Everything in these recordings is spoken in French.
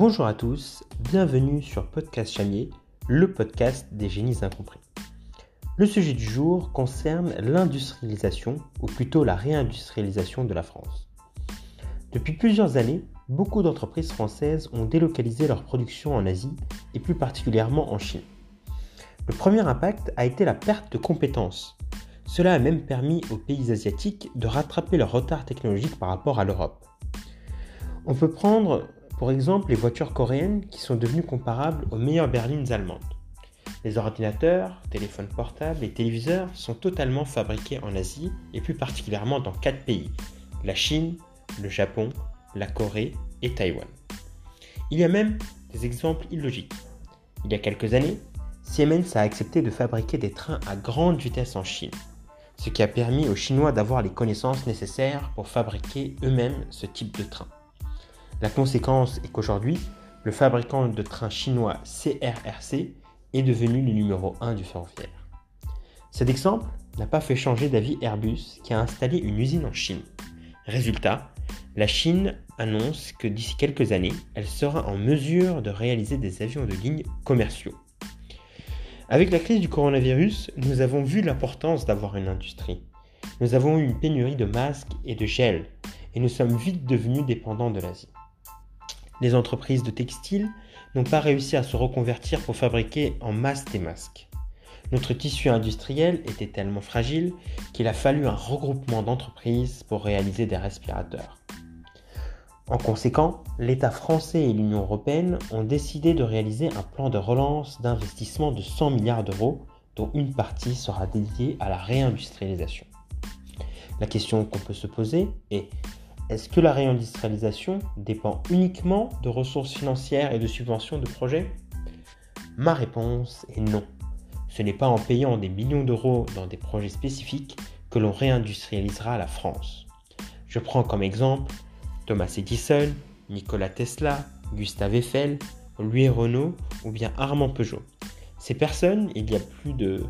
Bonjour à tous, bienvenue sur Podcast Chamier, le podcast des génies incompris. Le sujet du jour concerne l'industrialisation, ou plutôt la réindustrialisation de la France. Depuis plusieurs années, beaucoup d'entreprises françaises ont délocalisé leur production en Asie et plus particulièrement en Chine. Le premier impact a été la perte de compétences. Cela a même permis aux pays asiatiques de rattraper leur retard technologique par rapport à l'Europe. On peut prendre pour exemple les voitures coréennes qui sont devenues comparables aux meilleures berlines allemandes. Les ordinateurs, téléphones portables et téléviseurs sont totalement fabriqués en Asie et plus particulièrement dans quatre pays la Chine, le Japon, la Corée et Taïwan. Il y a même des exemples illogiques. Il y a quelques années, Siemens a accepté de fabriquer des trains à grande vitesse en Chine, ce qui a permis aux Chinois d'avoir les connaissances nécessaires pour fabriquer eux-mêmes ce type de train. La conséquence est qu'aujourd'hui, le fabricant de trains chinois CRRC est devenu le numéro 1 du ferroviaire. Cet exemple n'a pas fait changer d'avis Airbus qui a installé une usine en Chine. Résultat, la Chine annonce que d'ici quelques années, elle sera en mesure de réaliser des avions de ligne commerciaux. Avec la crise du coronavirus, nous avons vu l'importance d'avoir une industrie. Nous avons eu une pénurie de masques et de gel, et nous sommes vite devenus dépendants de l'Asie. Les entreprises de textile n'ont pas réussi à se reconvertir pour fabriquer en masse des masques. Notre tissu industriel était tellement fragile qu'il a fallu un regroupement d'entreprises pour réaliser des respirateurs. En conséquent, l'État français et l'Union européenne ont décidé de réaliser un plan de relance d'investissement de 100 milliards d'euros dont une partie sera dédiée à la réindustrialisation. La question qu'on peut se poser est est-ce que la réindustrialisation dépend uniquement de ressources financières et de subventions de projets? Ma réponse est non. Ce n'est pas en payant des millions d'euros dans des projets spécifiques que l'on réindustrialisera la France. Je prends comme exemple Thomas Edison, Nikola Tesla, Gustave Eiffel, Louis Renault ou bien Armand Peugeot. Ces personnes, il y a plus de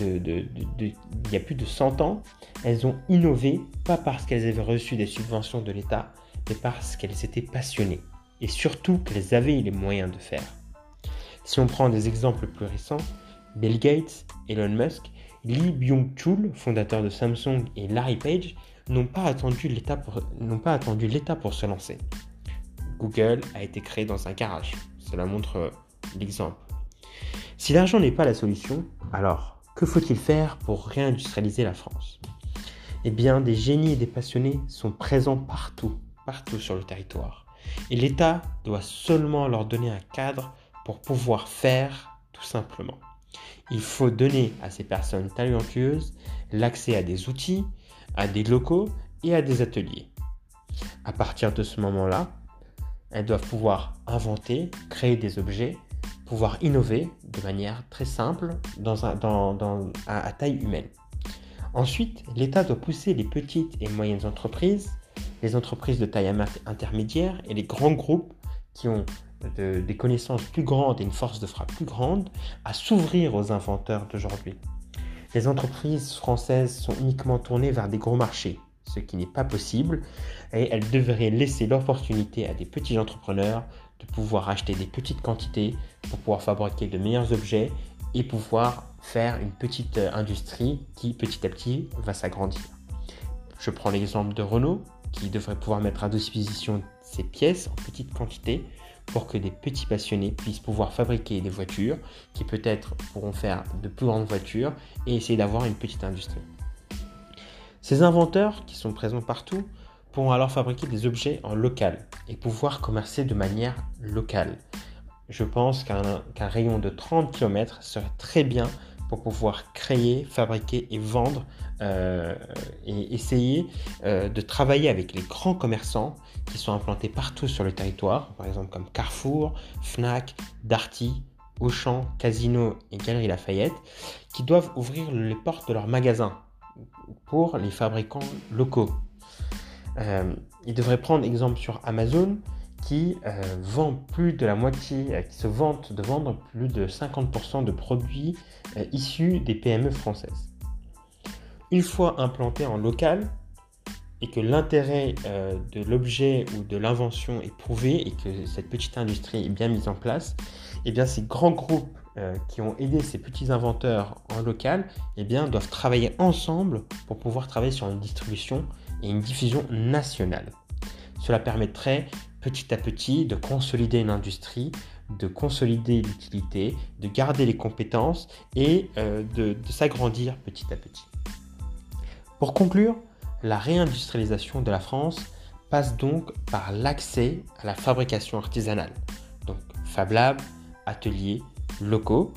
il y a plus de 100 ans, elles ont innové, pas parce qu'elles avaient reçu des subventions de l'État, mais parce qu'elles étaient passionnées, et surtout qu'elles avaient les moyens de faire. Si on prend des exemples plus récents, Bill Gates, Elon Musk, Lee Byung-chul, fondateur de Samsung, et Larry Page n'ont pas attendu l'État pour, pour se lancer. Google a été créé dans un garage. Cela montre l'exemple. Si l'argent n'est pas la solution, alors que faut-il faire pour réindustrialiser la France? Eh bien, des génies et des passionnés sont présents partout, partout sur le territoire. Et l'État doit seulement leur donner un cadre pour pouvoir faire tout simplement. Il faut donner à ces personnes talentueuses l'accès à des outils, à des locaux et à des ateliers. À partir de ce moment-là, elles doivent pouvoir inventer, créer des objets pouvoir innover de manière très simple dans un, dans, à, taille humaine. Ensuite, l'État doit pousser les petites et moyennes entreprises, les entreprises de taille intermédiaire et les grands groupes qui ont des connaissances plus grandes et une force de frappe plus grande à s'ouvrir aux inventeurs d'aujourd'hui. Les entreprises françaises sont uniquement tournées vers des gros marchés, ce qui n'est pas possible, et elles devraient laisser l'opportunité à des petits entrepreneurs de pouvoir acheter des petites quantités pour pouvoir fabriquer de meilleurs objets et pouvoir faire une petite euh, industrie qui petit à petit va s'agrandir. Je prends l'exemple de Renault qui devrait pouvoir mettre à disposition ses pièces en petite quantité pour que des petits passionnés puissent pouvoir fabriquer des voitures qui peut-être pourront faire de plus grandes voitures et essayer d'avoir une petite industrie. Ces inventeurs qui sont présents partout pourront alors fabriquer des objets en local et pouvoir commercer de manière locale. Je pense qu'un rayon de 30 km serait très bien pour pouvoir créer, fabriquer et vendre euh, et essayer euh, de travailler avec les grands commerçants qui sont implantés partout sur le territoire, par exemple comme Carrefour, Fnac, Darty, Auchan, Casino et Galerie Lafayette, qui doivent ouvrir les portes de leurs magasins pour les fabricants locaux. Euh, il devrait prendre exemple sur Amazon qui euh, vend plus de la moitié, euh, qui se vante de vendre plus de 50% de produits issus des PME françaises. Une fois implanté en local, et que l'intérêt euh, de l'objet ou de l'invention est prouvé et que cette petite industrie est bien mise en place, eh bien ces grands groupes euh, qui ont aidé ces petits inventeurs en local eh bien, doivent travailler ensemble pour pouvoir travailler sur une distribution et une diffusion nationale. Cela permettrait petit à petit de consolider une industrie, de consolider l'utilité, de garder les compétences et euh, de, s'agrandir petit à petit. Pour conclure, la réindustrialisation de la France passe donc par l'accès à la fabrication artisanale, donc Fab Lab, ateliers, locaux.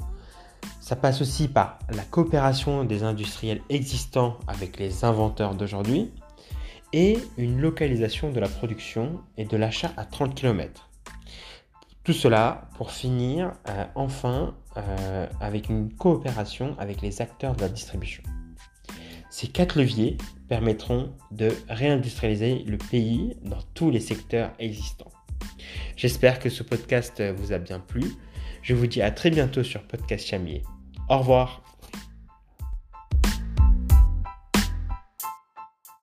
Ça passe aussi par la coopération des industriels existants avec les inventeurs d'aujourd'hui et une localisation de la production et de l'achat à 30 km. Tout cela pour finir euh, enfin euh, avec une coopération avec les acteurs de la distribution. Ces quatre leviers permettront de réindustrialiser le pays dans tous les secteurs existants. J'espère que ce podcast vous a bien plu. Je vous dis à très bientôt sur Podcast Chamier. Au revoir.